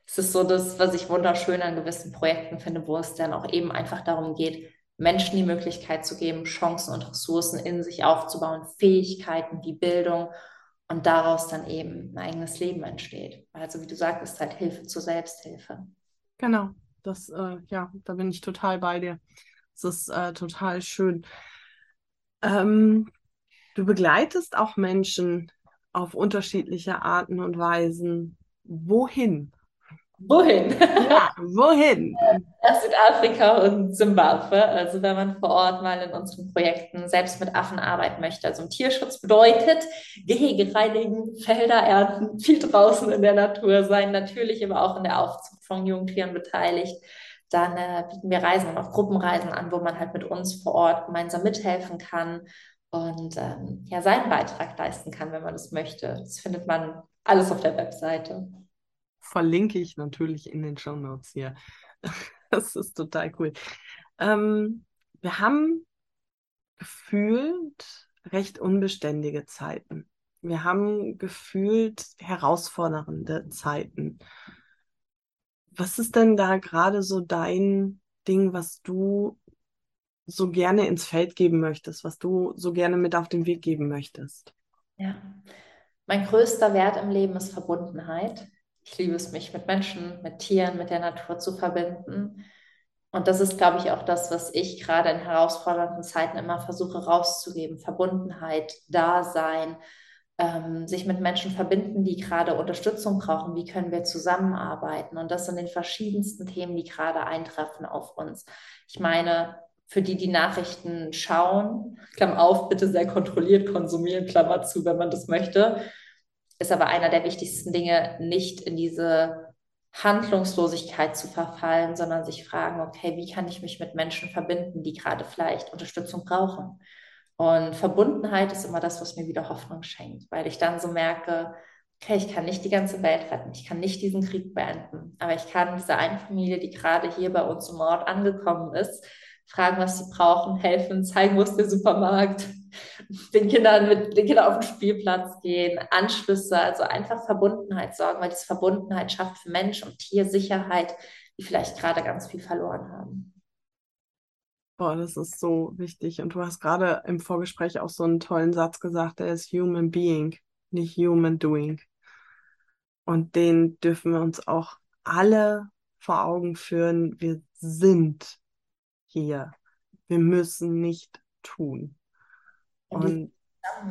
es ist so das, was ich wunderschön an gewissen Projekten finde, wo es dann auch eben einfach darum geht, Menschen die Möglichkeit zu geben, Chancen und Ressourcen in sich aufzubauen, Fähigkeiten wie Bildung und daraus dann eben ein eigenes Leben entsteht. Also wie du sagtest, halt Hilfe zur Selbsthilfe. Genau, das, äh, ja, da bin ich total bei dir. Das ist äh, total schön. Ähm, du begleitest auch Menschen auf unterschiedliche Arten und Weisen. Wohin? Wohin? Ja, wohin? Nach Südafrika und Zimbabwe. Also wenn man vor Ort mal in unseren Projekten selbst mit Affen arbeiten möchte. Also Tierschutz bedeutet Gehege reinigen, Felder ernten, viel draußen in der Natur sein, natürlich aber auch in der Aufzucht von Jungtieren beteiligt. Dann äh, bieten wir Reisen und auch Gruppenreisen an, wo man halt mit uns vor Ort gemeinsam mithelfen kann und ähm, ja seinen Beitrag leisten kann, wenn man das möchte. Das findet man alles auf der Webseite verlinke ich natürlich in den Show Notes hier. Das ist total cool. Ähm, wir haben gefühlt recht unbeständige Zeiten. Wir haben gefühlt herausfordernde Zeiten. Was ist denn da gerade so dein Ding, was du so gerne ins Feld geben möchtest, was du so gerne mit auf den Weg geben möchtest? Ja, mein größter Wert im Leben ist Verbundenheit. Ich liebe es, mich mit Menschen, mit Tieren, mit der Natur zu verbinden. Und das ist, glaube ich, auch das, was ich gerade in herausfordernden Zeiten immer versuche rauszugeben. Verbundenheit, Dasein, ähm, sich mit Menschen verbinden, die gerade Unterstützung brauchen. Wie können wir zusammenarbeiten? Und das sind den verschiedensten Themen, die gerade eintreffen auf uns. Ich meine, für die, die Nachrichten schauen, Klammer auf, bitte sehr kontrolliert konsumieren, Klammer zu, wenn man das möchte ist aber einer der wichtigsten Dinge, nicht in diese Handlungslosigkeit zu verfallen, sondern sich fragen, okay, wie kann ich mich mit Menschen verbinden, die gerade vielleicht Unterstützung brauchen? Und Verbundenheit ist immer das, was mir wieder Hoffnung schenkt, weil ich dann so merke, okay, ich kann nicht die ganze Welt retten, ich kann nicht diesen Krieg beenden, aber ich kann diese eine Familie, die gerade hier bei uns im Ort angekommen ist, fragen, was sie brauchen, helfen, zeigen, wo ist der Supermarkt, den Kindern mit den Kindern auf den Spielplatz gehen, Anschlüsse, also einfach Verbundenheit sorgen, weil diese Verbundenheit schafft für Mensch und Tier Sicherheit, die vielleicht gerade ganz viel verloren haben. Boah, das ist so wichtig. Und du hast gerade im Vorgespräch auch so einen tollen Satz gesagt, der ist Human Being, nicht Human Doing. Und den dürfen wir uns auch alle vor Augen führen. Wir sind hier. Wir müssen nicht tun. Und,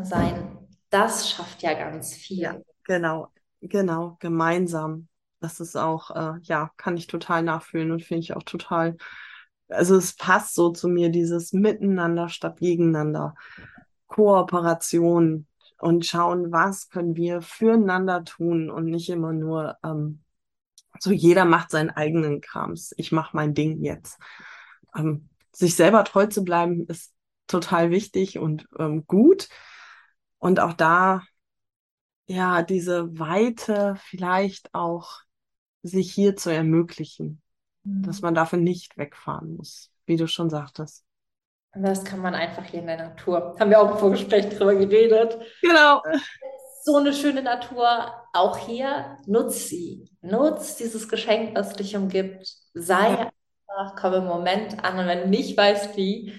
sein, das schafft ja ganz viel. Ja, genau, genau, gemeinsam. Das ist auch, äh, ja, kann ich total nachfühlen und finde ich auch total also es passt so zu mir, dieses Miteinander statt Gegeneinander, Kooperation und schauen, was können wir füreinander tun und nicht immer nur ähm, so jeder macht seinen eigenen Krams. Ich mache mein Ding jetzt. Ähm, sich selber treu zu bleiben ist total wichtig und ähm, gut. Und auch da, ja, diese Weite vielleicht auch sich hier zu ermöglichen dass man dafür nicht wegfahren muss, wie du schon sagtest. Das kann man einfach hier in der Natur. Haben wir auch im Vorgespräch drüber geredet. Genau. So eine schöne Natur, auch hier, nutz sie. Nutz dieses Geschenk, was dich umgibt. Sei ja. Einfach, komm im Moment an. Und wenn du nicht weißt, wie,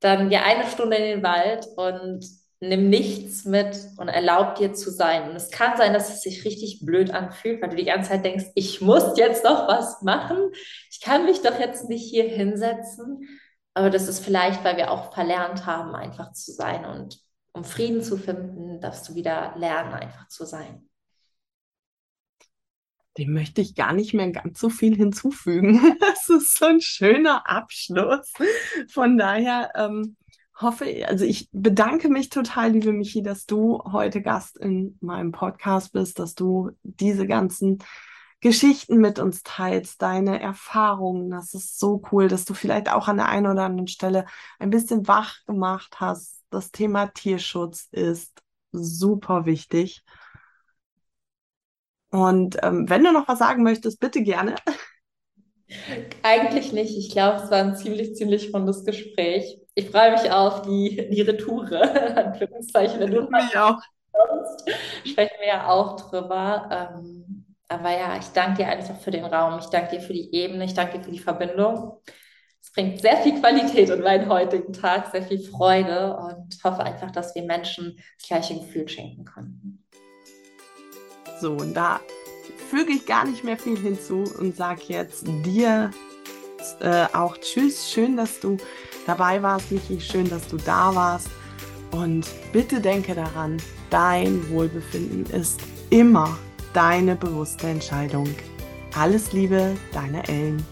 dann geh eine Stunde in den Wald und nimm nichts mit und erlaub dir zu sein. Und es kann sein, dass es sich richtig blöd anfühlt, weil du die ganze Zeit denkst, ich muss jetzt doch was machen. Ich kann mich doch jetzt nicht hier hinsetzen. Aber das ist vielleicht, weil wir auch verlernt haben, einfach zu sein. Und um Frieden zu finden, darfst du wieder lernen, einfach zu sein. Dem möchte ich gar nicht mehr ganz so viel hinzufügen. Das ist so ein schöner Abschluss. Von daher, ähm, hoffe, also ich bedanke mich total, liebe Michi, dass du heute Gast in meinem Podcast bist, dass du diese ganzen Geschichten mit uns teilst, deine Erfahrungen. Das ist so cool, dass du vielleicht auch an der einen oder anderen Stelle ein bisschen wach gemacht hast. Das Thema Tierschutz ist super wichtig. Und ähm, wenn du noch was sagen möchtest, bitte gerne. Eigentlich nicht. Ich glaube, es war ein ziemlich, ziemlich rundes Gespräch. Ich freue mich auf die, die Retoure, Anführungszeichen. Wenn du mich auch. Sonst sprechen wir ja auch drüber. Ähm, aber ja, ich danke dir einfach für den Raum. Ich danke dir für die Ebene. Ich danke dir für die Verbindung. Es bringt sehr viel Qualität in meinen heutigen Tag, sehr viel Freude und hoffe einfach, dass wir Menschen das gleiche Gefühl schenken konnten. So, und da füge ich gar nicht mehr viel hinzu und sage jetzt dir äh, auch Tschüss. Schön, dass du dabei warst, Michi. Schön, dass du da warst. Und bitte denke daran, dein Wohlbefinden ist immer deine bewusste Entscheidung. Alles Liebe, deine Ellen.